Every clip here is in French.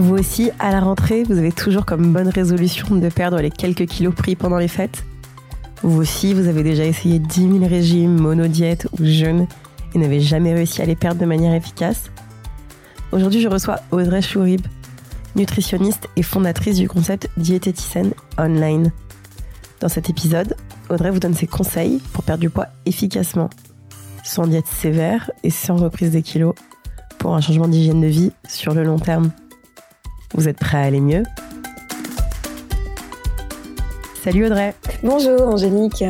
Vous aussi, à la rentrée, vous avez toujours comme bonne résolution de perdre les quelques kilos pris pendant les fêtes Vous aussi, vous avez déjà essayé 10 000 régimes, monodiètes ou jeûnes et n'avez jamais réussi à les perdre de manière efficace Aujourd'hui, je reçois Audrey Chourib, nutritionniste et fondatrice du concept Diététicienne Online. Dans cet épisode, Audrey vous donne ses conseils pour perdre du poids efficacement, sans diète sévère et sans reprise des kilos, pour un changement d'hygiène de vie sur le long terme. Vous êtes prêt à aller mieux Salut Audrey. Bonjour Angélique.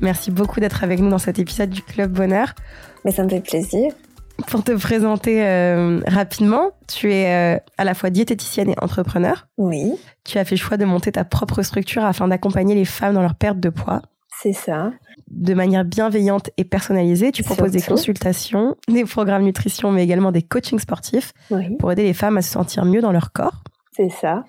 Merci beaucoup d'être avec nous dans cet épisode du Club Bonheur. Mais ça me fait plaisir. Pour te présenter euh, rapidement, tu es euh, à la fois diététicienne et entrepreneur. Oui. Tu as fait le choix de monter ta propre structure afin d'accompagner les femmes dans leur perte de poids. C'est ça. De manière bienveillante et personnalisée, tu proposes des consultations, des programmes nutrition, mais également des coachings sportifs pour aider les femmes à se sentir mieux dans leur corps. C'est ça.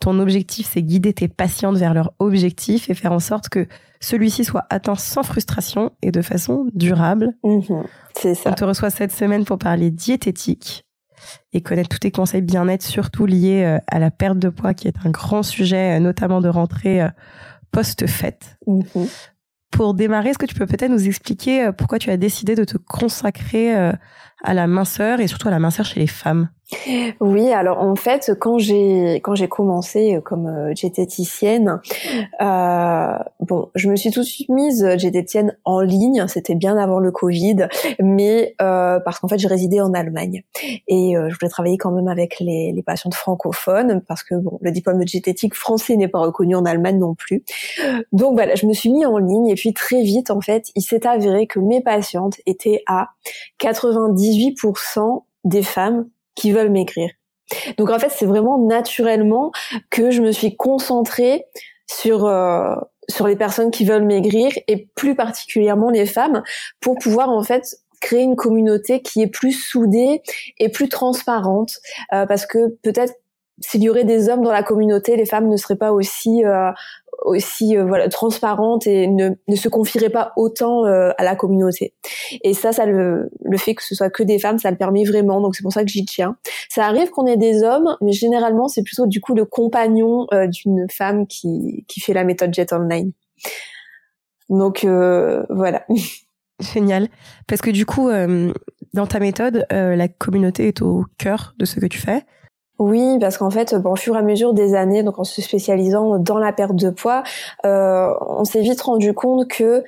Ton objectif, c'est guider tes patientes vers leur objectif et faire en sorte que celui-ci soit atteint sans frustration et de façon durable. Mhm. c'est ça. On te reçoit cette semaine pour parler diététique et connaître tous tes conseils bien-être, surtout liés euh, à la perte de poids, qui est un grand sujet, euh, notamment de rentrée euh, post-fête. Mhm. Pour démarrer, est-ce que tu peux peut-être nous expliquer pourquoi tu as décidé de te consacrer à la minceur et surtout à la minceur chez les femmes oui, alors en fait, quand j'ai quand j'ai commencé comme euh, diététicienne, euh, bon, je me suis tout de suite mise diététicienne en ligne. C'était bien avant le Covid, mais euh, parce qu'en fait, je résidais en Allemagne et euh, je voulais travailler quand même avec les, les patientes francophones parce que bon, le diplôme de diététique français n'est pas reconnu en Allemagne non plus. Donc voilà, je me suis mis en ligne et puis très vite, en fait, il s'est avéré que mes patientes étaient à 98% des femmes qui veulent maigrir. Donc en fait, c'est vraiment naturellement que je me suis concentrée sur euh, sur les personnes qui veulent maigrir et plus particulièrement les femmes pour pouvoir en fait créer une communauté qui est plus soudée et plus transparente euh, parce que peut-être s'il y aurait des hommes dans la communauté, les femmes ne seraient pas aussi euh, aussi euh, voilà transparente et ne, ne se confierait pas autant euh, à la communauté. Et ça, ça le, le fait que ce soit que des femmes, ça le permet vraiment. Donc c'est pour ça que j'y tiens. Ça arrive qu'on ait des hommes, mais généralement c'est plutôt du coup le compagnon euh, d'une femme qui qui fait la méthode Jet Online. Donc voilà. Génial. Parce que du coup, dans ta méthode, la communauté est au cœur de ce que tu fais. Oui, parce qu'en fait, bon, au fur et à mesure des années, donc en se spécialisant dans la perte de poids, euh, on s'est vite rendu compte que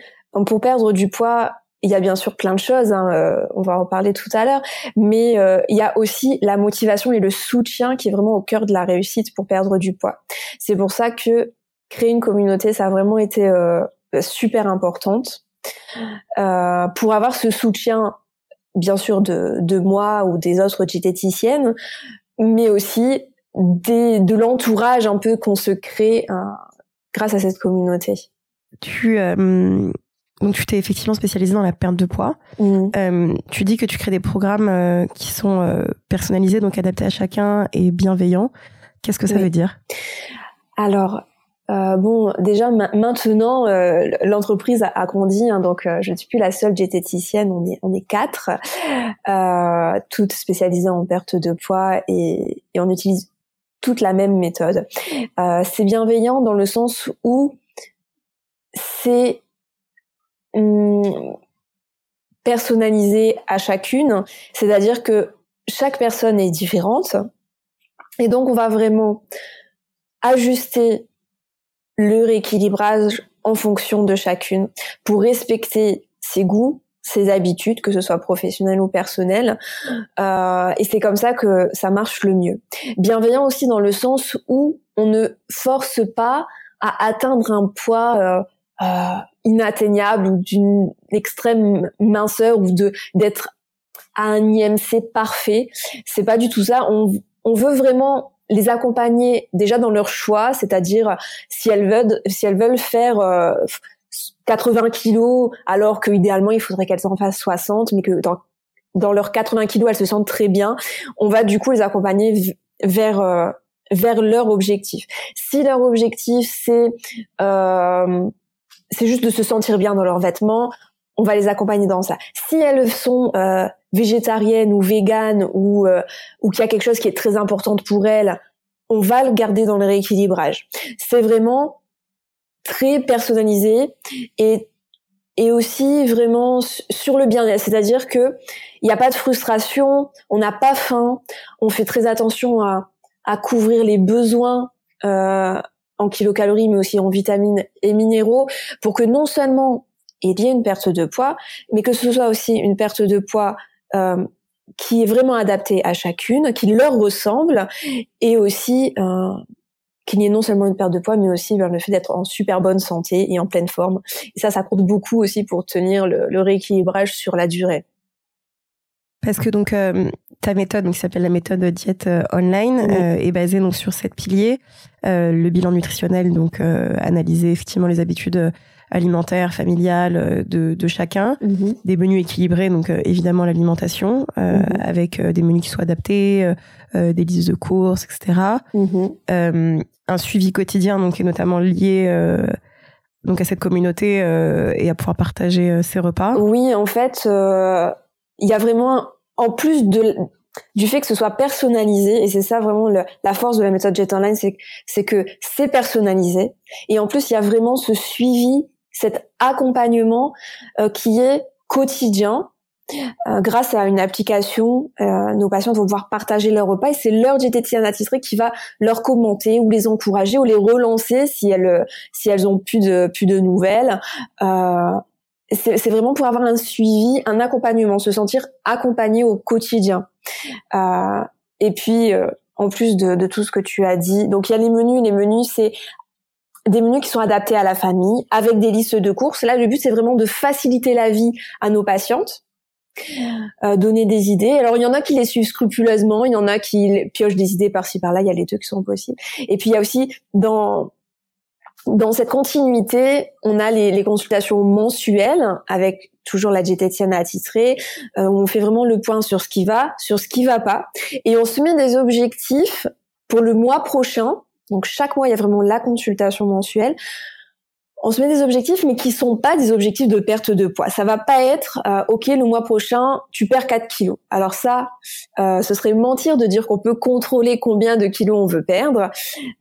pour perdre du poids, il y a bien sûr plein de choses, hein, euh, on va en parler tout à l'heure, mais euh, il y a aussi la motivation et le soutien qui est vraiment au cœur de la réussite pour perdre du poids. C'est pour ça que créer une communauté, ça a vraiment été super importante pour avoir ce soutien bien sûr de, de moi ou des autres diététiciennes, mais aussi des, de l'entourage un peu qu'on se crée euh, grâce à cette communauté. Tu euh, donc tu t'es effectivement spécialisée dans la perte de poids. Mmh. Euh, tu dis que tu crées des programmes euh, qui sont personnalisés, donc adaptés à chacun et bienveillants. Qu'est-ce que ça veut dire? Alors, euh, bon, déjà maintenant, euh, l'entreprise a, grandi, hein, donc euh, je ne suis plus la seule diététicienne. On est on est quatre, toutes spécialisées en perte de poids et, on utilise toute la même méthode. c'est bienveillant dans le sens où c'est hum, personnalisé à chacune, c'est-à-dire que chaque personne est différente et donc on va vraiment ajuster le rééquilibrage en fonction de chacune pour respecter ses goûts, ses habitudes, que ce soit professionnel ou personnel. Euh, et c'est comme ça que ça marche le mieux. Bienveillant aussi dans le sens où on ne force pas à atteindre un poids euh, euh, inatteignable ou d'une extrême minceur ou de d'être à un IMC parfait. C'est pas du tout ça. On, on veut vraiment les accompagner déjà dans leur choix, c'est-à-dire si elles veulent, si elles veulent faire 80 kilos, alors que idéalement il faudrait qu'elles en fassent 60, mais que dans dans leurs 80 kilos elles se sentent très bien, on va du coup les accompagner vers vers leur objectif. Si leur objectif c'est euh, c'est juste de se sentir bien dans leurs vêtements, on va les accompagner dans ça. Si elles sont euh, végétariennes ou véganes ou euh, ou qu'il y a quelque chose qui est très important pour elles, on va le garder dans le rééquilibrage. C'est vraiment très personnalisé et et aussi vraiment sur le bien-être, c'est-à-dire que il n'y a pas de frustration, on n'a pas faim, on fait très attention à à couvrir les besoins euh, en kilocalories, mais aussi en vitamines et minéraux, pour que non seulement il y ait une perte de poids, mais que ce soit aussi une perte de poids euh, qui est vraiment adaptée à chacune, qui leur ressemble, et aussi euh, qu'il n'y ait non seulement une perte de poids, mais aussi ben, le fait d'être en super bonne santé et en pleine forme. Et ça, ça compte beaucoup aussi pour tenir le, le rééquilibrage sur la durée. Parce que donc euh, ta méthode, donc, qui s'appelle la méthode diète euh, online, euh, est basée donc sur sept piliers. le bilan nutritionnel, donc analyser effectivement les habitudes alimentaires, familiales de, de chacun, mhm. des menus équilibrés, donc évidemment l'alimentation, mhm. avec des menus qui soient adaptés, des listes de courses, etc. Mhm. un suivi quotidien, donc qui est notamment lié donc à cette communauté et à pouvoir partager ses repas. Oui, en fait, il y a vraiment en plus de du fait que ce soit personnalisé et c'est ça vraiment la force de la méthode Jet Online c'est que c'est personnalisé et en plus il y a vraiment ce suivi cet accompagnement euh, qui est quotidien euh, grâce à une application, euh, nos patients vont pouvoir partager leur repas et c'est leur diététicienne attitrée qui va leur commenter ou les encourager ou les relancer si elles si elles ont plus de plus de nouvelles. Euh, c'est vraiment pour avoir un suivi, un accompagnement, se sentir accompagné au quotidien. Euh, et puis, euh, en plus de, de, tout ce que tu as dit, donc il y a les menus. Les menus, c'est des menus qui sont adaptés à la famille, avec des listes de courses. Là, le but, c'est vraiment de faciliter la vie à nos patientes. Euh, donner des idées. Alors il y en a qui les suivent scrupuleusement, il y en a qui piochent des idées par-ci par-là, il y a les deux qui sont possibles. Et puis il y a aussi dans dans cette continuité, on a les, les consultations mensuelles avec toujours la diététicienne attitrée, euh, où on fait vraiment le point sur ce qui va, sur ce qui va pas, et on se met des objectifs pour le mois prochain. Donc chaque mois, il y a vraiment la consultation mensuelle on se met des objectifs, mais qui sont pas des objectifs de perte de poids. Ça va pas être euh, ok le mois prochain tu perds 4 kilos. Alors ça, euh, ce serait mentir de dire qu'on peut contrôler combien de kilos on veut perdre.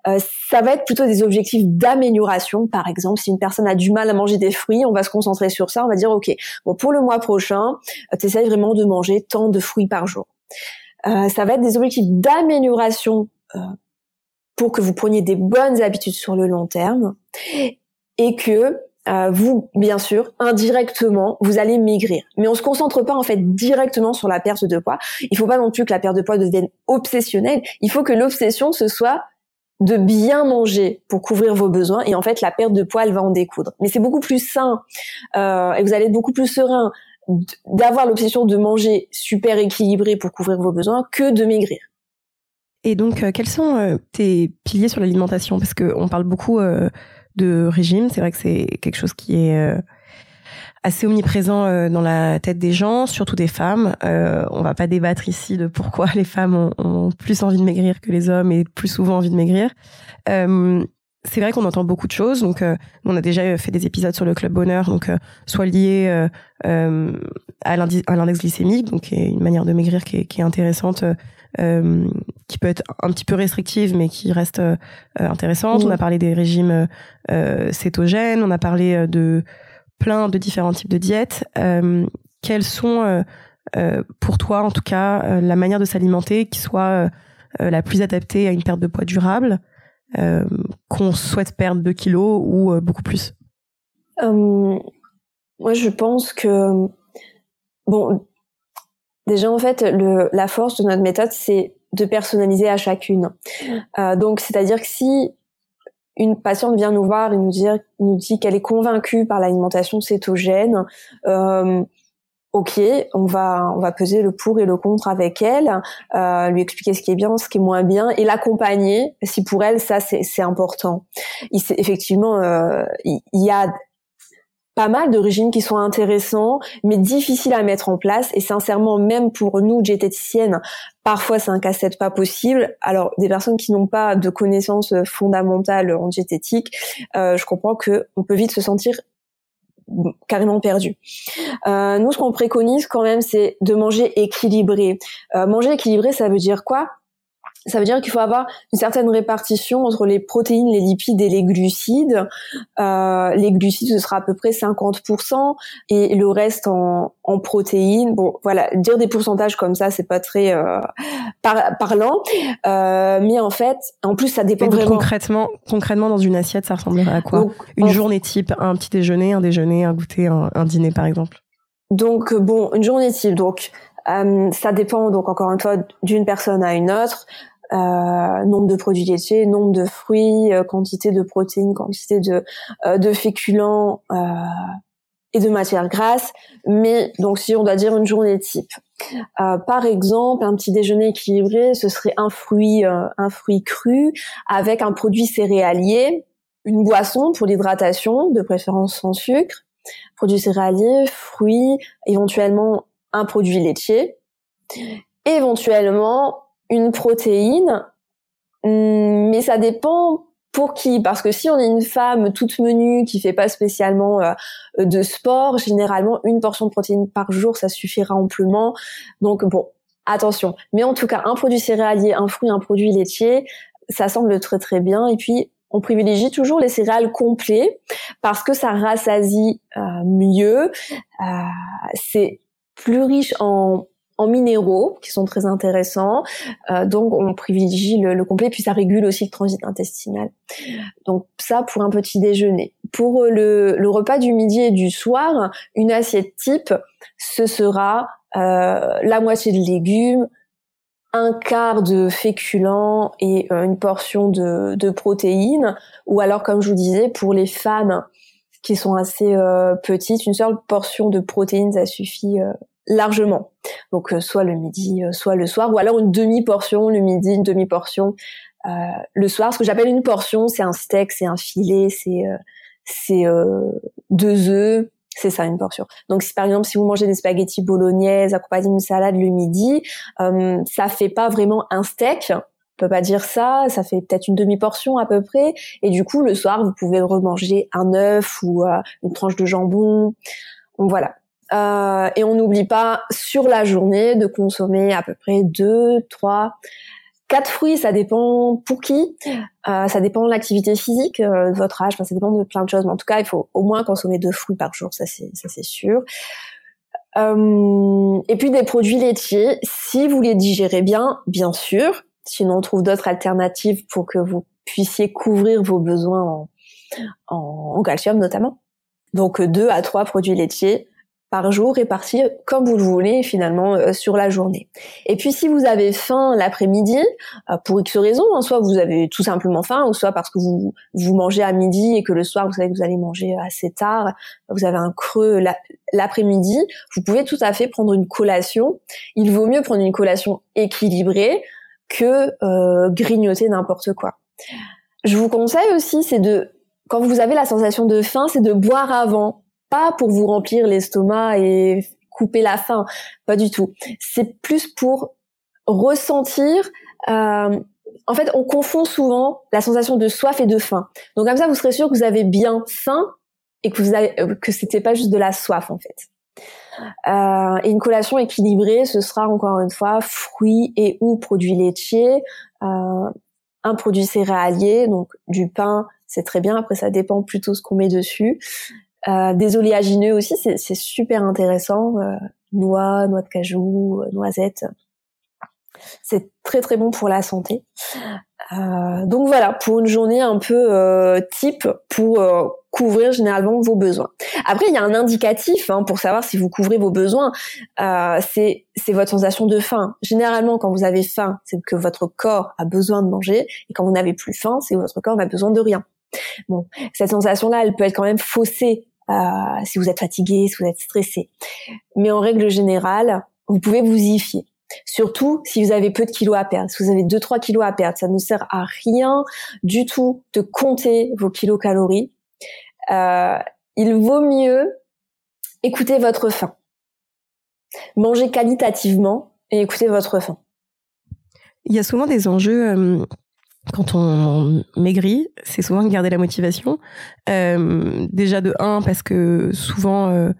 Euh, ça va être plutôt des objectifs d'amélioration. Par exemple, si une personne a du mal à manger des fruits, on va se concentrer sur ça. On va dire ok, bon pour le mois prochain, tu essayes vraiment de manger tant de fruits par jour. ça va être des objectifs d'amélioration pour que vous preniez des bonnes habitudes sur le long terme et que euh, vous, bien sûr, indirectement, vous allez maigrir. Mais on se concentre pas en fait directement sur la perte de poids. Il faut pas non plus que la perte de poids devienne obsessionnelle. Il faut que l'obsession ce soit de bien manger pour couvrir vos besoins et en fait la perte de poids elle va en découdre. Mais c'est beaucoup plus sain euh, et vous allez être beaucoup plus serein d'avoir l'obsession de manger super équilibré pour couvrir vos besoins que de maigrir. Et donc, euh, quels sont tes piliers sur l'alimentation? Parce qu'on parle beaucoup de régime. C'est vrai que c'est quelque chose qui est euh, assez omniprésent euh, dans la tête des gens, surtout des femmes. Euh, on va pas débattre ici de pourquoi les femmes ont, plus envie de maigrir que les hommes et plus souvent envie de maigrir. Euh, c'est vrai qu'on entend beaucoup de choses. Donc, on a déjà fait des épisodes sur le club bonheur, donc soit lié à l'index glycémique, donc une manière de maigrir qui est, intéressante euh, qui peut être un petit peu restrictive, mais qui reste euh, intéressante. On a parlé des régimes euh, cétogènes, on a parlé de plein de différents types de diètes. quelles sont, pour toi, en tout cas, la manière de s'alimenter qui soit la plus adaptée à une perte de poids durable, qu'on souhaite perdre 2 kilos ou beaucoup plus? Moi, je pense que bon, Déjà, en fait, le, la force de notre méthode, c'est de personnaliser à chacune. Euh, donc, c'est-à-dire que si une patiente vient nous voir et nous, dire, nous dit qu'elle est convaincue par l'alimentation cétogène, euh, ok, on va on va peser le pour et le contre avec elle, euh, lui expliquer ce qui est bien, ce qui est moins bien, et l'accompagner. Si pour elle ça c'est important. Il, effectivement, euh, il, y a pas mal de régimes qui sont intéressants, mais difficiles à mettre en place. Et sincèrement, même pour nous, diététiciennes, parfois c'est un casse-tête pas possible. Alors, des personnes qui n'ont pas de connaissances fondamentales en diététique, euh, je comprends que on peut vite se sentir carrément perdu. Euh, nous, ce qu'on préconise quand même, c'est de manger équilibré. Euh, manger équilibré, ça veut dire quoi? Ça veut dire qu'il faut avoir une certaine répartition entre les protéines, les lipides et les glucides. Euh, les glucides, ce sera à peu près 50% et le reste en, en protéines. Bon, voilà, dire des pourcentages comme ça, c'est pas très euh, parlant. Euh, mais en fait, en plus, ça dépend vraiment. Concrètement, concrètement, dans une assiette, ça ressemblerait à quoi? Une journée type, un petit déjeuner, un déjeuner, un goûter, un, un dîner, par exemple? Donc bon, une journée type. Donc euh, ça dépend donc encore une fois d'une personne à une autre euh, nombre de produits laitiers, nombre de fruits, euh, quantité de protéines, quantité de, euh, de féculents euh, et de matières grasses. Mais donc si on doit dire une journée type, par exemple, un petit déjeuner équilibré, ce serait un fruit, un fruit cru avec un produit céréalier, une boisson pour l'hydratation, de préférence sans sucre, produit céréalier, fruits, éventuellement un produit laitier, éventuellement une protéine, hum, mais ça dépend pour qui Parce que si on est une femme toute menue qui fait pas spécialement euh, de sport, généralement une portion de protéines par jour ça suffira amplement. Donc bon, attention. Mais en tout cas, un produit céréalier, un fruit, un produit laitier, ça semble très très bien. Et puis on privilégie toujours les céréales complets parce que ça rassasie euh, mieux. Euh, c'est plus riche en en minéraux qui sont très intéressants. Euh, donc on privilégie le, complet, puis ça régule aussi le transit intestinal. Donc ça pour un petit déjeuner. Pour le, le repas du midi et du soir, une assiette type, ce sera euh, la moitié de légumes, un quart de féculents et euh, une portion de, de, protéines, ou alors comme je vous disais, pour les femmes qui sont assez euh, petites, une seule portion de protéines, ça suffit euh, largement. Donc euh, soit le midi, euh, soit le soir, ou alors une demi-portion le midi, une demi-portion euh, le soir. Ce que j'appelle une portion, c'est un steak, c'est un filet, c'est c'est deux œufs, c'est ça une portion. Donc si par exemple si vous mangez des spaghettis bolognaises accompagnés d'une salade le midi, euh, ça fait pas vraiment un steak. On peut pas dire ça, ça fait peut-être une demi-portion à peu près. Et du coup, le soir, vous pouvez remanger un œuf ou une tranche de jambon. Voilà. Euh, et on n'oublie pas sur la journée de consommer à peu près 2, 3, 4 fruits, ça dépend pour qui, euh, ça dépend de l'activité physique, euh, de votre âge, enfin, ça dépend de plein de choses. Mais en tout cas, il faut au moins consommer deux fruits par jour, ça c'est ça c'est sûr. Euh, et puis des produits laitiers, si vous les digérez bien, bien sûr. Sinon, on trouve d'autres alternatives pour que vous puissiez couvrir vos besoins en, en, en calcium notamment. Donc deux à trois produits laitiers par jour répartis comme vous le voulez finalement euh, sur la journée. Et puis si vous avez faim l'après-midi, euh, pour X raisons, hein, soit vous avez tout simplement faim, ou soit parce que vous, vous mangez à midi et que le soir vous savez que vous allez manger assez tard, vous avez un creux l'après-midi, vous pouvez tout à fait prendre une collation. Il vaut mieux prendre une collation équilibrée que euh, grignoter n'importe quoi. Je vous conseille aussi, c'est de quand vous avez la sensation de faim, c'est de boire avant pas pour vous remplir l'estomac et couper la faim, pas du tout. C'est plus pour ressentir. Euh, en fait, on confond souvent la sensation de soif et de faim. Donc comme ça, vous serez sûr que vous avez bien faim et que vous avez, euh, que c'était pas juste de la soif en fait. Euh, et une collation équilibrée, ce sera encore une fois fruits et ou produits laitiers, euh, un produit céréalier, donc du pain, c'est très bien. Après, ça dépend plutôt ce qu'on met dessus. Euh, des oléagineux aussi, c'est super intéressant. Euh, noix, noix de cajou, euh, noisettes. C'est très très bon pour la santé. Euh, donc voilà, pour une journée un peu euh, type pour couvrir généralement vos besoins. Après, il y a un indicatif hein, pour savoir si vous couvrez vos besoins. c'est votre sensation de faim. Généralement, quand vous avez faim, c'est que votre corps a besoin de manger, et quand vous n'avez plus faim, c'est que votre corps n'a besoin de rien. Bon, cette sensation-là, elle peut être quand même faussée si vous êtes fatigué, si vous êtes stressé. Mais en règle générale, vous pouvez vous y fier. Surtout si vous avez peu de kilos à perdre. Si vous avez 2-3 kilos à perdre, ça ne sert à rien du tout de compter vos kilocalories. Euh, il vaut mieux écouter votre faim. Manger qualitativement et écouter votre faim. Il y a souvent des enjeux euh, quand on maigrit, c'est souvent de garder la motivation. Euh, déjà de un parce que souvent euh,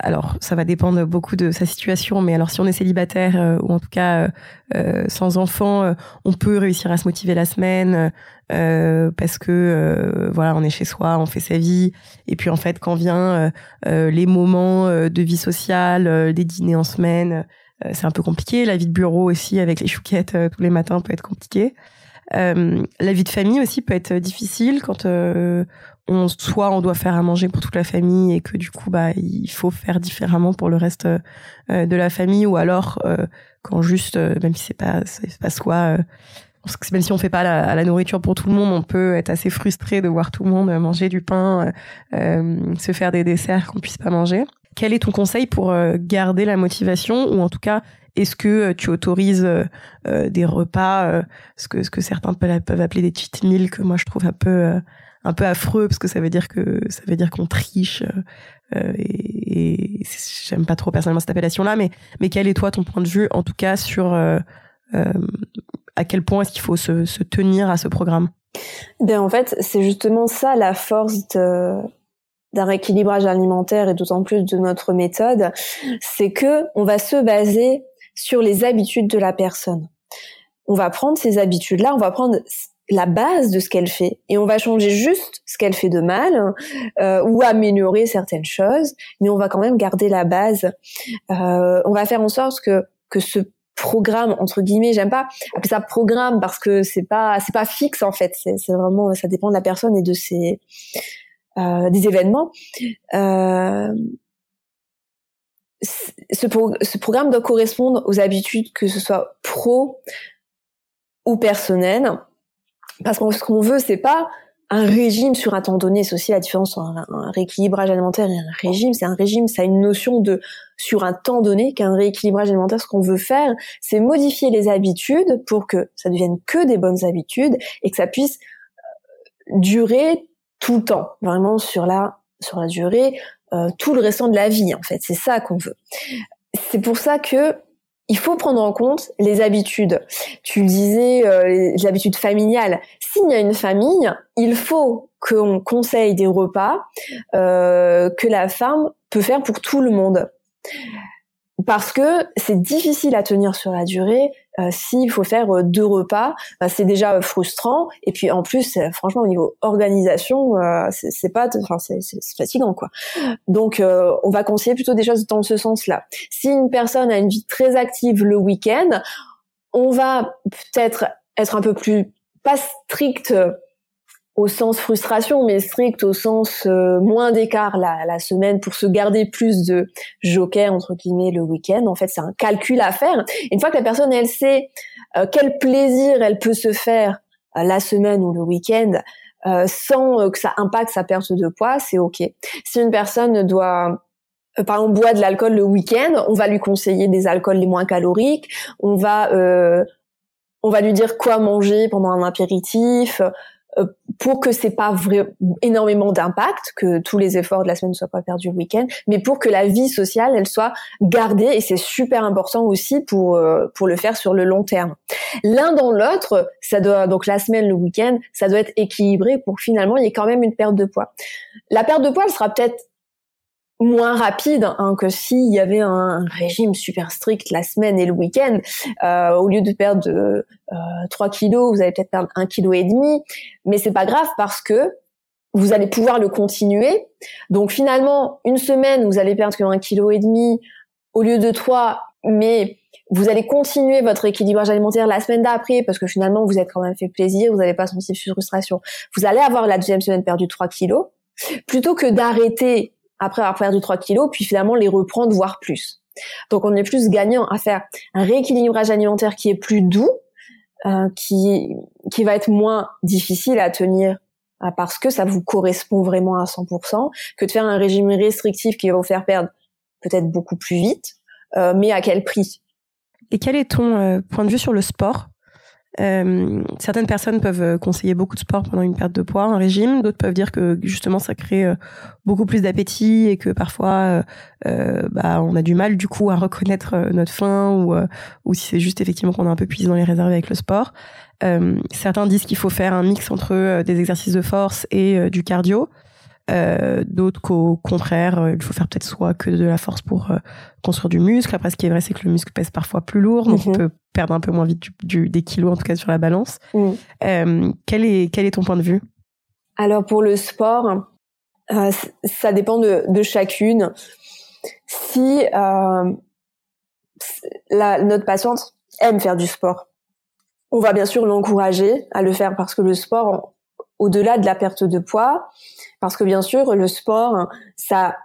alors ça va dépendre beaucoup de sa situation, mais alors si on est célibataire euh, ou en tout cas euh, euh, sans enfant, on peut réussir à se motiver la semaine parce que voilà, on est chez soi, on fait sa vie, et puis en fait quand vient les moments de vie sociale, des dîners en semaine, c'est un peu compliqué. La vie de bureau aussi avec les chouquettes tous les matins peut être compliqué. la vie de famille aussi peut être difficile quand on, soit on doit faire à manger pour toute la famille et que du coup bah il faut faire différemment pour le reste euh, de la famille ou alors euh, quand juste euh, même si c'est pas c'est pas soi même si on fait pas la, la, nourriture pour tout le monde, on peut être assez frustré de voir tout le monde manger du pain, se faire des desserts qu'on puisse pas manger. Quel est ton conseil pour garder la motivation ou en tout cas est-ce que tu autorises des repas, ce que ce que certains peuvent appeler des cheat meals que moi je trouve un peu un peu affreux parce que ça veut dire que ça veut dire qu'on triche euh, et, j'aime pas trop personnellement cette appellation là mais mais quel est toi ton point de vue en tout cas sur euh, euh, à quel point est-ce qu'il faut se, se, tenir à ce programme? Ben en fait c'est justement ça la force d'un rééquilibrage alimentaire et d'autant plus de notre méthode, c'est que on va se baser sur les habitudes de la personne. On va prendre ces habitudes-là, on va prendre la base de ce qu'elle fait et on va changer juste ce qu'elle fait de mal euh, ou améliorer certaines choses mais on va quand même garder la base. Euh, on va faire en sorte que que ce programme entre guillemets j'aime pas appeler ça programme parce que c'est pas c'est pas fixe en fait. C'est vraiment ça dépend de la personne et de ses euh, des événements. Euh, ce, programme doit correspondre aux habitudes que ce soit pro ou personnelles parce que ce qu'on veut, c'est pas un régime sur un temps donné. C'est aussi la différence entre un, rééquilibrage alimentaire et un régime. C'est un régime, ça a une notion de sur un temps donné qu'un rééquilibrage alimentaire. Ce qu'on veut faire, c'est modifier les habitudes pour que ça devienne que des bonnes habitudes et que ça puisse euh, durer tout le temps, vraiment sur la sur la durée, tout le restant de la vie. En fait, c'est ça qu'on veut. C'est pour ça que il faut prendre en compte les habitudes. Tu le disais, euh, les habitudes familiales. S'il y a une famille, il faut qu'on conseille des repas euh, que la femme peut faire pour tout le monde parce que c'est difficile à tenir sur la durée. Euh, S'il faut faire euh, deux repas, bah, c'est déjà euh, frustrant. Et puis en plus, franchement, au niveau organisation, euh, c'est pas, enfin, c'est fatigant quoi. Donc, on va conseiller plutôt des choses dans ce sens-là. Si une personne a une vie très active le week-end, on va peut-être être un peu plus pas strict au sens frustration, mais strict au sens euh, moins d'écart la, la, semaine pour se garder plus de joker entre guillemets le week-end. En fait, c'est un calcul à faire. Une fois que la personne elle sait euh, quel plaisir elle peut se faire euh, la semaine ou le week-end sans que ça impacte sa perte de poids, c'est ok. Si une personne doit par exemple boire de l'alcool le week-end, on va lui conseiller des alcools les moins caloriques. On va on va lui dire quoi manger pendant un apéritif, euh, pour que c'est pas énormément d'impact, que tous les efforts de la semaine ne soient pas perdus le week-end, mais pour que la vie sociale elle soit gardée et c'est super important aussi pour euh, pour le faire sur le long terme. L'un dans l'autre, ça doit donc la semaine, le week-end, ça doit être équilibré pour finalement il y ait quand même une perte de poids. La perte de poids elle sera peut-être moins rapide hein, que s'il y avait un régime super strict la semaine et le week-end. Euh, au lieu de perdre euh, 3 kilos, vous allez peut-être perdre un kilo et demi, mais c'est pas grave parce que vous allez pouvoir le continuer. Donc finalement, une semaine, vous allez perdre que un kilo et demi au lieu de 3, mais vous allez continuer votre équilibrage alimentaire la semaine d'après parce que finalement vous êtes quand même fait plaisir, vous n'avez pas senti de frustration. Vous allez avoir la deuxième semaine perdu 3 kilos plutôt que d'arrêter après avoir perdu 3 kilos, puis finalement les reprendre, voire plus. Donc on est plus gagnant à faire un rééquilibrage alimentaire qui est plus doux, euh, qui, qui va être moins difficile à tenir parce que ça vous correspond vraiment à 100%, que de faire un régime restrictif qui va vous faire perdre peut-être beaucoup plus vite, mais à quel prix? Et quel est ton point de vue sur le sport? Euh, certaines personnes peuvent euh, conseiller beaucoup de sport pendant une perte de poids, un régime. D'autres peuvent dire que justement ça crée euh, beaucoup plus d'appétit et que parfois bah, on a du mal du coup à reconnaître notre faim ou, ou si c'est juste effectivement qu'on est un peu puisé dans les réserves avec le sport. certains disent qu'il faut faire un mix entre des exercices de force et du cardio. Euh, d'autres qu'au contraire, euh, il faut faire peut-être soit que de la force pour euh, construire du muscle. Après, ce qui est vrai, c'est que le muscle pèse parfois plus lourd, donc on mhm. peut perdre un peu moins vite du, des kilos, en tout cas sur la balance. Mhm. quel, est, quel est ton point de vue? Alors pour le sport, ça dépend de, de chacune. Si la, notre patiente aime faire du sport, on va bien sûr l'encourager à le faire parce que le sport, au-delà de la perte de poids, parce que bien sûr, le sport, ça,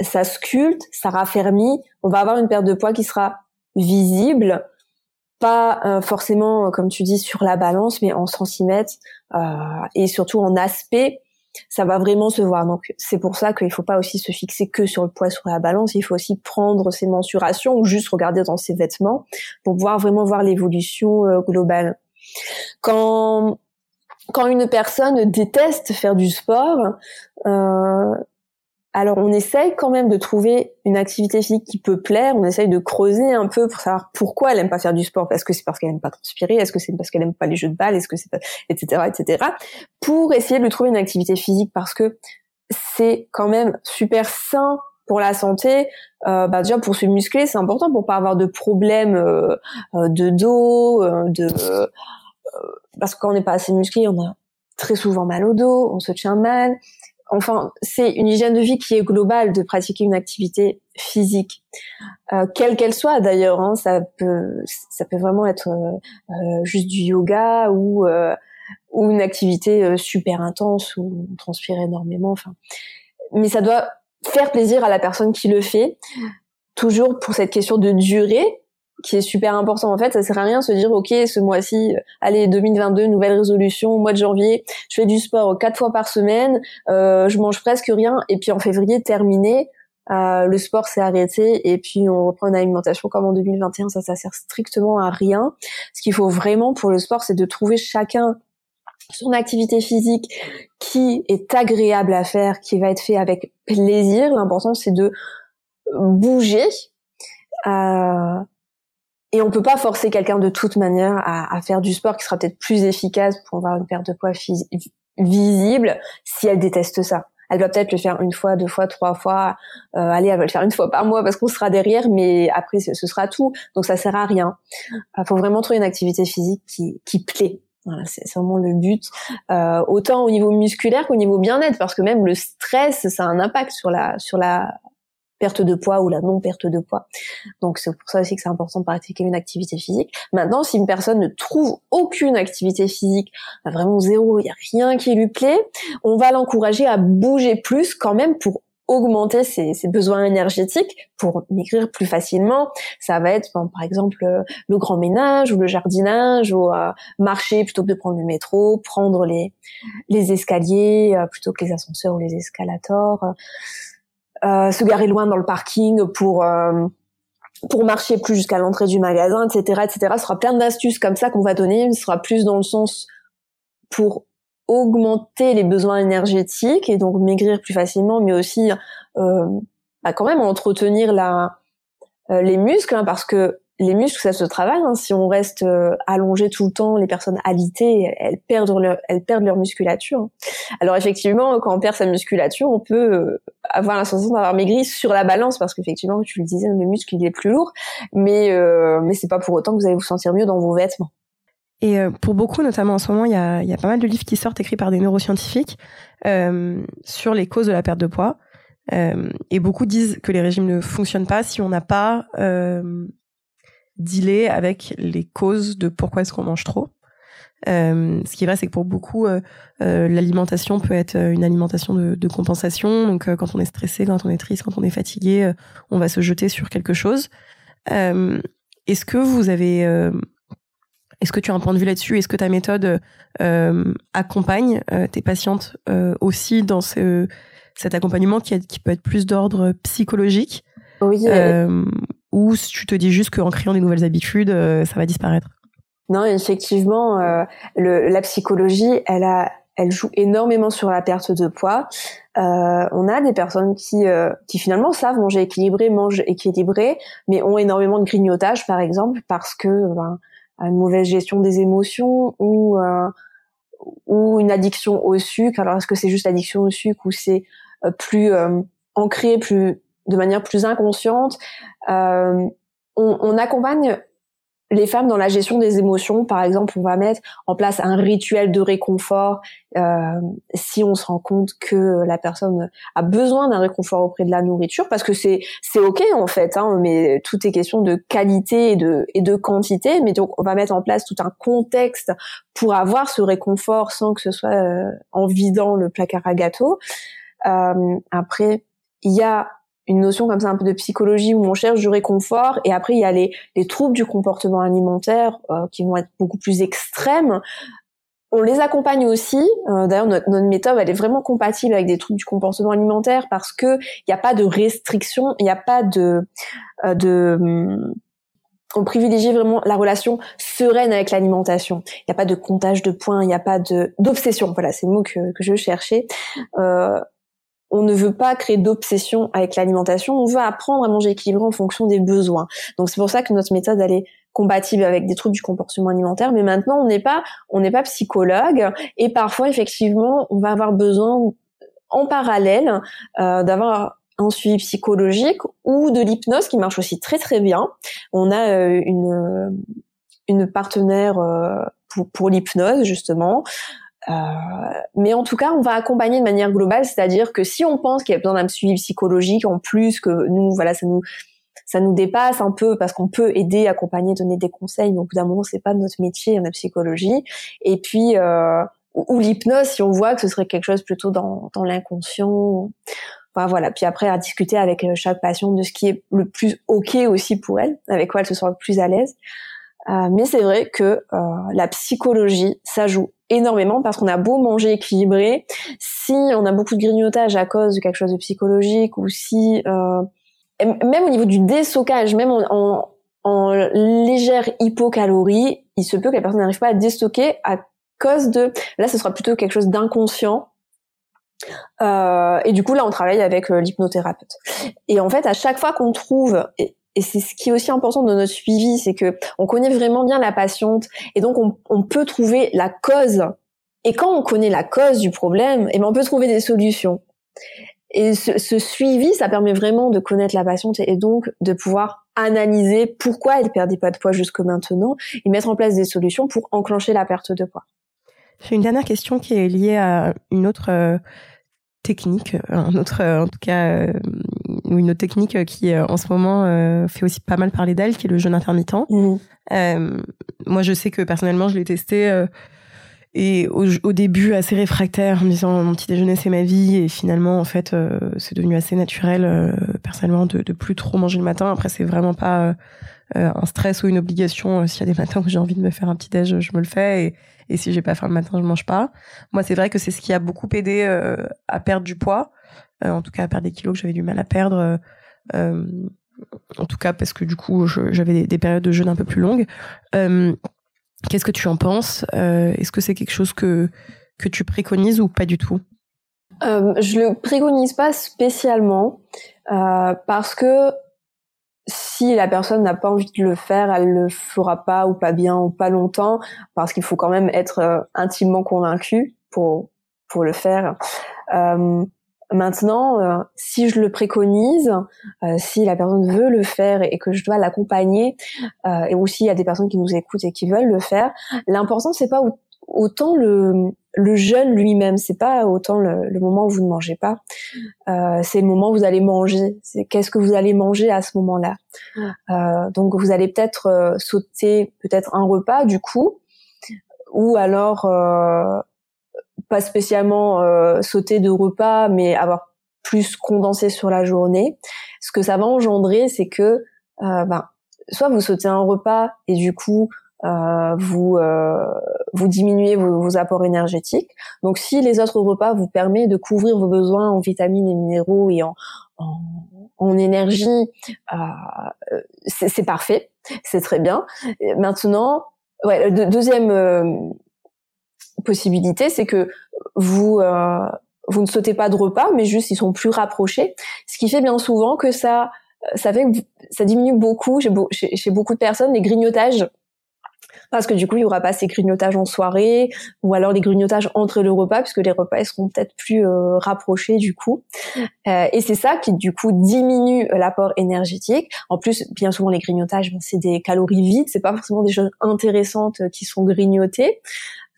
ça sculpte, ça raffermit. On va avoir une perte de poids qui sera visible, pas euh, forcément, comme tu dis, sur la balance, mais en centimètres euh, et surtout en aspect. Ça va vraiment se voir. Donc c'est pour ça qu'il faut pas aussi se fixer que sur le poids sur la balance. Il faut aussi prendre ses mensurations ou juste regarder dans ses vêtements pour pouvoir vraiment voir l'évolution euh, globale. Quand quand une personne déteste faire du sport, euh, alors on essaye quand même de trouver une activité physique qui peut plaire, on essaye de creuser un peu pour savoir pourquoi elle aime pas faire du sport, est-ce que c'est parce qu'elle aime pas transpirer, est-ce que c'est parce qu'elle aime pas les jeux de balle, est-ce que c'est etc etc pour essayer de lui trouver une activité physique parce que c'est quand même super sain pour la santé, euh, bah déjà pour se muscler, c'est important pour pas avoir de problèmes euh, euh de dos, euh, de parce que quand on n'est pas assez musclé, on a très souvent mal au dos, on se tient mal. Enfin, c'est une hygiène de vie qui est globale de pratiquer une activité physique, euh, quelle qu'elle soit d'ailleurs. Hein, ça peut, ça peut vraiment être euh, euh juste du yoga ou euh, ou une activité euh, super intense où on transpire énormément. Enfin, mais ça doit faire plaisir à la personne qui le fait. Toujours pour cette question de durée, qui est super important. En fait ça sert à rien de se dire ok ce mois-ci euh, allez 2022 nouvelle résolution mois de janvier je fais du sport quatre fois par semaine euh, je mange presque rien et puis en février terminé euh, le sport s'est arrêté et puis on reprend une alimentation comme en 2021 ça ça sert strictement à rien. Ce qu'il faut vraiment pour le sport c'est de trouver chacun son activité physique qui est agréable à faire qui va être fait avec plaisir. L'important c'est de bouger euh, et on peut pas forcer quelqu'un de toute manière à, à, faire du sport qui sera peut-être plus efficace pour avoir une perte de poids visible si elle déteste ça. Elle doit peut-être le faire une fois, deux fois, trois fois. Euh, allez, elle va le faire une fois par mois parce qu'on sera derrière, mais après ce, sera tout. Donc ça sert à rien. Il faut vraiment trouver une activité physique qui, qui plaît. Voilà, c'est vraiment le but. Euh, autant au niveau musculaire qu'au niveau bien-être, parce que même le stress, ça a un impact sur la sur la perte de poids ou la non perte de poids. Donc c'est pour ça aussi que c'est important de pratiquer une activité physique. Maintenant, si une personne ne trouve aucune activité physique, vraiment zéro, il y a rien qui lui plaît, on va l'encourager à bouger plus quand même pour augmenter ses, besoins énergétiques pour maigrir plus facilement. Ça va être par exemple le grand ménage ou le jardinage ou euh, marcher plutôt que de prendre le métro, prendre les les escaliers euh, plutôt que les ascenseurs ou les escalators. Se garer loin dans le parking pour euh, pour marcher plus jusqu'à l'entrée du magasin, etc., etc. Ce sera plein d'astuces comme ça qu'on va donner. Ce sera plus dans le sens pour augmenter les besoins énergétiques et donc maigrir plus facilement, mais aussi euh, bah quand même entretenir la euh, les muscles, hein, parce que les muscles, ça se travaille. Hein. Si on reste euh, allongé tout le temps, les personnes alitées, elles perdent leur, elles perdent leur musculature. Alors effectivement, quand on perd sa musculature, on peut euh, avoir la sensation d'avoir maigri sur la balance, parce qu'effectivement, tu le disais, le muscle il est plus lourd, mais euh, mais c'est pas pour autant que vous allez vous sentir mieux dans vos vêtements. Et euh, pour beaucoup, notamment en ce moment, il y a, y a pas mal de livres qui sortent écrits par des neuroscientifiques sur les causes de la perte de poids. et beaucoup disent que les régimes ne fonctionnent pas si on n'a pas dealer avec les causes de pourquoi est-ce qu'on mange trop. Euh, ce qui est vrai, c'est que pour beaucoup, euh, euh, l'alimentation peut être une alimentation de, de compensation. Donc, quand on est stressé, quand on est triste, quand on est fatigué, on va se jeter sur quelque chose. Est-ce que vous avez Est-ce que tu as un point de vue là-dessus? Est-ce que ta méthode accompagne tes patientes aussi dans ce, cet accompagnement qui, qui peut être plus d'ordre psychologique? Oui. Ou tu te dis juste qu'en créant des nouvelles habitudes, ça va disparaître non, effectivement, euh, la psychologie, elle a, elle joue énormément sur la perte de poids. Euh, on a des personnes qui, euh, qui finalement savent manger équilibré, mangent équilibré, mais ont énormément de grignotage, par exemple, parce que ben, une mauvaise gestion des émotions ou euh, ou une addiction au sucre. Alors, est-ce que c'est juste addiction au sucre ou c'est euh, plus ancré, plus de manière plus inconsciente on, on accompagne les femmes dans la gestion des émotions, par exemple, on va mettre en place un rituel de réconfort euh, si on se rend compte que la personne a besoin d'un réconfort auprès de la nourriture, parce que c'est c'est ok en fait, hein, mais tout est question de qualité et de et de quantité. Mais donc on va mettre en place tout un contexte pour avoir ce réconfort sans que ce soit euh, en vidant le placard à gâteau. Euh, après, il y a une notion comme ça un peu de psychologie où on cherche du réconfort et après il y a les, les troubles du comportement alimentaire euh, qui vont être beaucoup plus extrêmes on les accompagne aussi. Euh, d'ailleurs, notre, notre, méthode, elle est vraiment compatible avec des troubles du comportement alimentaire parce que il n'y a pas de restriction, il n'y a pas de, euh, de hum, on privilégie vraiment la relation sereine avec l'alimentation. Il n'y a pas de comptage de points, il n'y a pas de d'obsession. Voilà, c'est le mot que, que je cherchais. Euh, on ne veut pas créer d'obsession avec l'alimentation, on veut apprendre à manger équilibré en fonction des besoins. Donc c'est pour ça que notre méthode elle est compatible avec des troubles du comportement alimentaire, mais maintenant on n'est pas on n'est pas psychologue et parfois effectivement on va avoir besoin en parallèle euh, d'avoir un suivi psychologique ou de l'hypnose qui marche aussi très très bien. On a euh, une une partenaire euh, pour, pour l'hypnose justement euh, mais en tout cas, on va accompagner de manière globale, c'est-à-dire que si on pense qu'il y a besoin d'un suivi psychologique en plus, que nous, voilà, ça nous ça nous dépasse un peu parce qu'on peut aider, accompagner, donner des conseils, mais au bout d'un moment, c'est pas notre métier, la psychologie. Et puis euh, ou, l'hypnose, si on voit que ce serait quelque chose plutôt dans, dans l'inconscient. Enfin, voilà. Puis après, à discuter avec euh, chaque patiente de ce qui est le plus ok aussi pour elle, avec quoi elle se sent le plus à l'aise. Euh, mais c'est vrai que euh, la psychologie, ça joue énormément parce qu'on a beau manger équilibré, si on a beaucoup de grignotage à cause de quelque chose de psychologique ou si euh, même au niveau du déstockage, même en, en, légère hypocalorie, il se peut que la personne n'arrive pas à déstocker à cause de là ce sera plutôt quelque chose d'inconscient. Euh, et du coup là on travaille avec l'hypnothérapeute. Et en fait à chaque fois qu'on trouve c'est ce qui est aussi important dans notre suivi, c'est que on connaît vraiment bien la patiente et donc on, peut trouver la cause. Et quand on connaît la cause du problème, et eh ben on peut trouver des solutions. Et ce, suivi, ça permet vraiment de connaître la patiente et donc de pouvoir analyser pourquoi elle perdait pas de poids jusque maintenant et mettre en place des solutions pour enclencher la perte de poids. J'ai une dernière question qui est liée à une autre euh, technique, un autre, en tout cas, euh, une autre technique qui euh, en ce moment euh, fait aussi pas mal parler d'elle, qui est le jeûne intermittent. Mmh. moi, je sais que personnellement, je l'ai testé et au, début assez réfractaire en me disant mon petit déjeuner c'est ma vie et finalement en fait c'est devenu assez naturel personnellement de, de plus trop manger le matin. Après, c'est vraiment pas un stress ou une obligation. S'il y a des matins où j'ai envie de me faire un petit déj, je me le fais et et si j'ai pas faim le matin, je mange pas. Moi, c'est vrai que c'est ce qui a beaucoup aidé euh, à perdre du poids, euh, en tout cas à perdre des kilos que j'avais du mal à perdre. Euh, en tout cas, parce que du coup, j'avais des, périodes de jeûne un peu plus longues. Qu'est-ce que tu en penses? Est-ce que c'est quelque chose que que tu préconises ou pas du tout? Je le préconise pas spécialement parce que si la personne n'a pas envie de le faire, elle le fera pas ou pas bien ou pas longtemps, parce qu'il faut quand même être euh, intimement convaincu pour pour le faire. Euh, maintenant, euh, si je le préconise, si la personne veut le faire et que je dois l'accompagner, et aussi il y a des personnes qui nous écoutent et qui veulent le faire, l'important c'est pas autant le le jeûne lui-même, c'est pas autant le, moment où vous ne mangez pas, euh, c'est le moment où vous allez manger. C'est qu'est-ce que vous allez manger à ce moment-là. Euh, donc vous allez peut-être euh, sauter peut-être un repas du coup, ou alors euh, pas spécialement euh, sauter de repas, mais avoir plus condensé sur la journée. Ce que ça va engendrer, c'est que ben, soit vous sautez un repas et du coup euh, vous euh, vous diminuez vos, apports énergétiques. Donc si les autres repas vous permettent de couvrir vos besoins en vitamines et minéraux et en, énergie, euh, c'est parfait, c'est très bien. maintenant, ouais, deuxième possibilité, c'est que vous vous ne sautez pas de repas, mais juste ils sont plus rapprochés, ce qui fait bien souvent que ça ça fait ça diminue beaucoup chez beaucoup de personnes les grignotages parce que du coup il y aura pas ces grignotages en soirée ou alors les grignotages entre le repas puisque les repas seront peut-être plus euh, rapprochés du coup. Euh, et c'est ça qui du coup diminue l'apport énergétique. En plus bien souvent les grignotages c'est des calories vides c'est pas forcément des choses intéressantes qui sont grignotées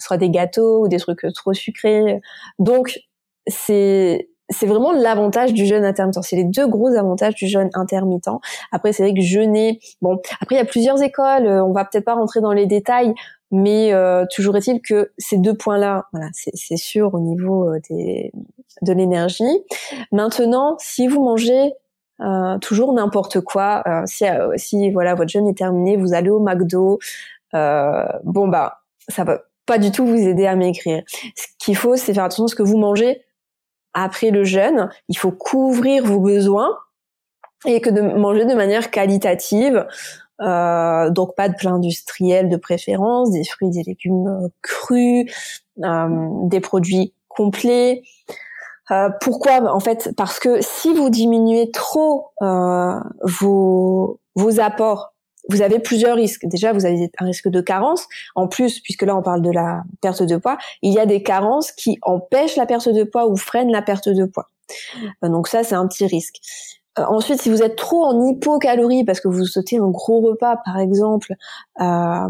sera des gâteaux ou des trucs trop sucrés. Donc c'est c'est vraiment l'avantage du jeûne intermittent. C'est les deux gros avantages du jeûne intermittent. Après, c'est vrai que jeûner, bon, après il y a plusieurs écoles. Euh, on va peut-être pas rentrer dans les détails, mais euh, toujours est-il que ces deux points-là, c'est sûr au niveau euh, des, de l'énergie. Maintenant, si vous mangez toujours n'importe quoi, si, si voilà votre jeûne est terminé, vous allez au McDo, bon bah ça va pas du tout vous aider à maigrir. Ce qu'il faut, c'est faire attention à ce que vous mangez après le jeûne, il faut couvrir vos besoins et que de manger de manière qualitative. Euh, donc pas de plat industriel de préférence, des fruits, des légumes euh, crus, euh, des produits complets. Euh, pourquoi? En fait, parce que si vous diminuez trop vos, vos apports vous avez plusieurs risques. Déjà, vous avez un risque de carence. En plus, puisque là on parle de la perte de poids, il y a des carences qui empêchent la perte de poids ou freinent la perte de poids. Euh, donc ça, c'est un petit risque. Euh, ensuite, si vous êtes trop en hypocalorie parce que vous sautez un gros repas, par exemple, euh,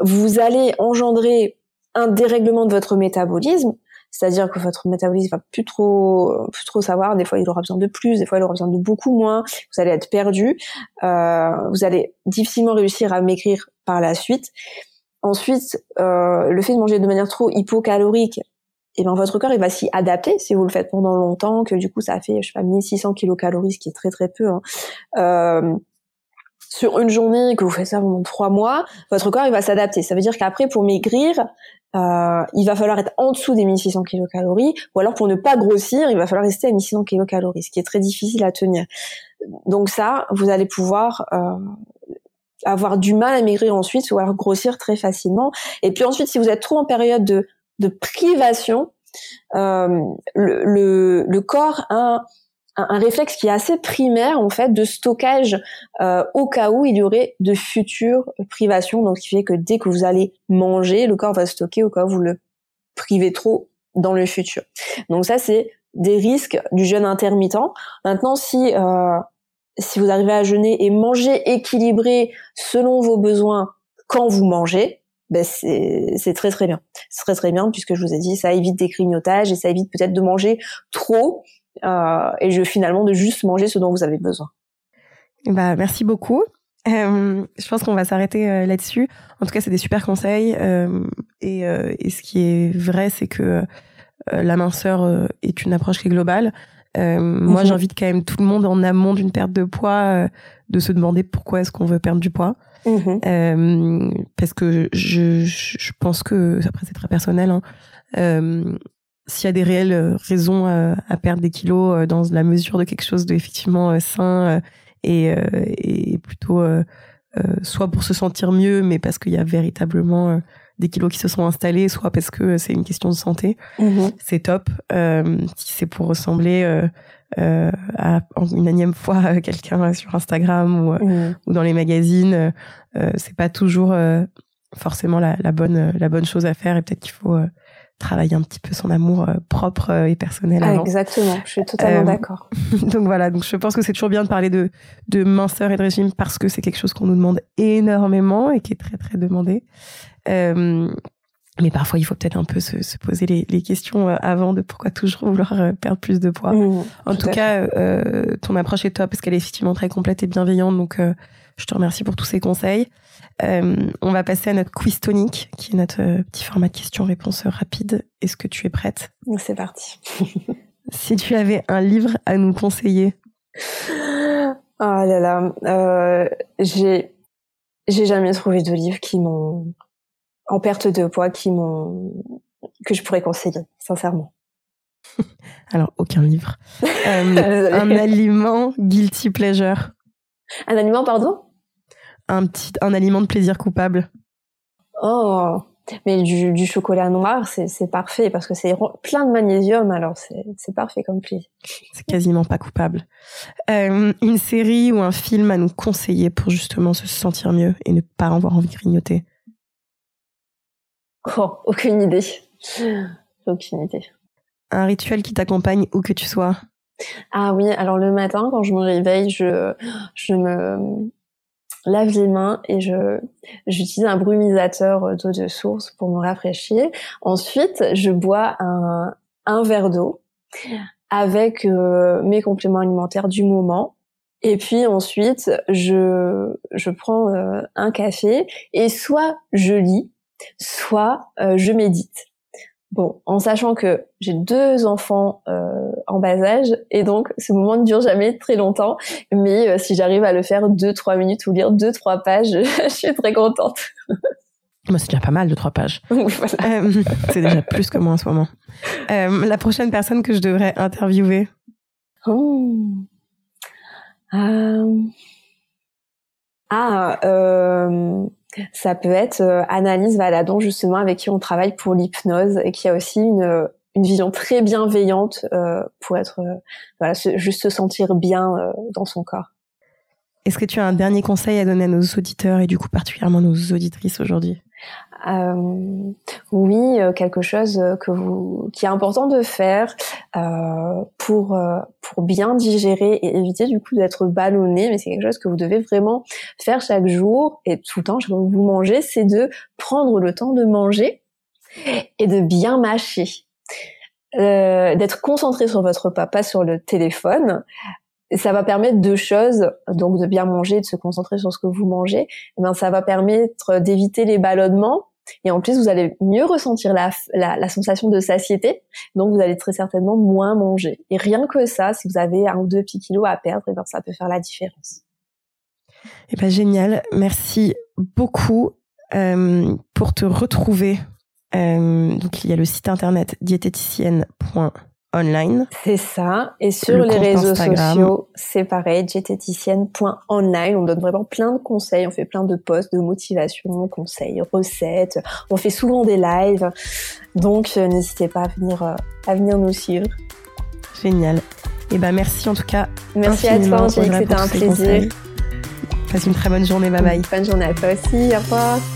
vous allez engendrer un dérèglement de votre métabolisme c'est-à-dire que votre métabolisme va plus trop, plus trop savoir. Des fois, il aura besoin de plus, des fois, il aura besoin de beaucoup moins. Vous allez être perdu. Euh, vous allez difficilement réussir à maigrir par la suite. Ensuite, euh, le fait de manger de manière trop hypocalorique, et eh ben votre corps il va s'y adapter si vous le faites pendant longtemps, que du coup ça fait je sais pas 1600 kilocalories, ce qui est très très peu. Hein. Euh, sur une journée que vous faites ça pendant trois mois, votre corps il va s'adapter. Ça veut dire qu'après pour maigrir, euh, il va falloir être en dessous des 1600 kilocalories, ou alors pour ne pas grossir, il va falloir rester à 1600 kilocalories, ce qui est très difficile à tenir. Donc ça, vous allez pouvoir euh, avoir du mal à maigrir ensuite, ou alors grossir très facilement. Et puis ensuite, si vous êtes trop en période de, de privation, euh, le, le, le, corps a un, réflexe qui est assez primaire en fait de stockage euh, au cas où il y aurait de futures privations. Donc, qui fait que dès que vous allez manger, le corps va stocker au cas où vous le privez trop dans le futur. Donc ça, c'est des risques du jeûne intermittent. Maintenant, si euh, si vous arrivez à jeûner et manger équilibré selon vos besoins quand vous mangez, ben c'est très très bien. C'est très très bien puisque je vous ai dit ça évite des grignotages et ça évite peut-être de manger trop et je finalement de juste manger ce dont vous avez besoin. Bah merci beaucoup. Euh, je pense qu'on va s'arrêter euh, là-dessus. En tout cas, c'est des super conseils. Euh, et, et, ce qui est vrai, c'est que la minceur est une approche qui est globale. Moi, mhm. j'invite quand même tout le monde en amont d'une perte de poids de se demander pourquoi est-ce qu'on veut perdre du poids. Mhm. parce que je, je pense que, après c'est très personnel, hein, s'il y a des réelles euh, raisons euh, à, perdre des kilos euh, dans la mesure de quelque chose de effectivement sain et, et plutôt soit pour se sentir mieux, mais parce qu'il y a véritablement des kilos qui se sont installés, soit parce que c'est une question de santé, mm-hmm. c'est top. si c'est pour ressembler à une énième fois quelqu'un sur Instagram ou, mm-hmm. ou dans les magazines, c'est pas toujours forcément la, la, bonne la bonne chose à faire et peut-être qu'il faut travailler un petit peu son amour euh, propre euh, et personnel ah, Exactement, je suis totalement euh, d'accord. donc voilà, donc je pense que c'est toujours bien de parler de, de minceur et de régime parce que c'est quelque chose qu'on nous demande énormément et qui est très très demandé. Euh, mais parfois, il faut peut-être un peu se, se poser les, les, questions avant de pourquoi toujours vouloir perdre plus de poids. Mmh, en tout, cas, euh, ton approche est top parce qu'elle est effectivement très complète et bienveillante. Donc, je te remercie pour tous ces conseils. Euh, on va passer à notre quiz tonique, qui est notre euh, petit format de questions-réponses rapides. Est-ce que tu es prête? C'est parti. si tu avais un livre à nous conseiller Ah là là, euh, j'ai J'ai jamais trouvé de livres qui m'ont en perte de poids qui m'ont que je pourrais conseiller, sincèrement. Alors aucun livre. Euh, un aliment guilty pleasure. Un aliment, pardon? Un petit, un aliment de plaisir coupable. Oh, mais du, du chocolat noir, c'est parfait parce que c'est plein de magnésium, alors c'est parfait comme plaisir. C'est quasiment pas coupable. Euh, une série ou un film à nous conseiller pour justement se sentir mieux et ne pas avoir envie de grignoter? Oh, aucune idée. Aucune idée. Un rituel qui t'accompagne où que tu sois? Ah oui, alors le matin, quand je me réveille, je, je me lave les mains et je j'utilise un brumisateur d'eau de source pour me rafraîchir. Ensuite, je bois un, un verre d'eau avec euh, mes compléments alimentaires du moment. Et puis ensuite, je je prends euh, un café et soit je lis, soit euh, je médite. Bon, en sachant que j'ai deux enfants euh, en bas âge et donc ce moment ne dure jamais très longtemps, mais euh, si j'arrive à le faire deux trois minutes ou lire deux trois pages, je suis très contente. Moi, c'est déjà pas mal de trois pages. c'est déjà plus que moi en ce moment. la prochaine personne que je devrais interviewer? Oh. Ah, ça peut être euh, Annalise Valadon justement avec qui on travaille pour l'hypnose et qui a aussi une, une vision très bienveillante euh, pour être euh, voilà juste se sentir bien dans son corps. Est-ce que tu as un dernier conseil à donner à nos auditeurs et du coup particulièrement nos auditrices aujourd'hui? Euh, oui, euh, quelque chose que vous, qui est important de faire euh, pour euh, pour bien digérer et éviter du coup d'être ballonné. Mais c'est quelque chose que vous devez vraiment faire chaque jour et tout le temps. Chaque vous mangez, c'est de prendre le temps de manger et de bien mâcher. Euh, d'être concentré sur votre repas, pas sur le téléphone, ça va permettre deux choses, donc de bien manger, de se concentrer sur ce que vous mangez. Et eh ben, ça va permettre d'éviter les ballonnements. Et en plus, vous allez mieux ressentir la, la, sensation de satiété. Donc, vous allez très certainement moins manger. Et rien que ça, si vous avez un ou deux petits kilos à perdre, et eh ben, ça peut faire la différence. Eh ben, génial. Merci beaucoup euh, pour te retrouver. Euh, donc, il y a le site internet diététicienne.com online. C'est ça. Et sur les réseaux sociaux, c'est pareil, diététicienne.online. On donne vraiment plein de conseils. On fait plein de posts de motivation, conseils, recettes. On fait souvent des lives. Donc, euh, n'hésitez pas à venir, euh, à venir nous suivre. Génial. Et eh ben, merci en tout cas. Merci à toi, Angélique. C'était un plaisir. Passe une très bonne journée. Bye bye. Bonne journée à toi aussi. Au revoir.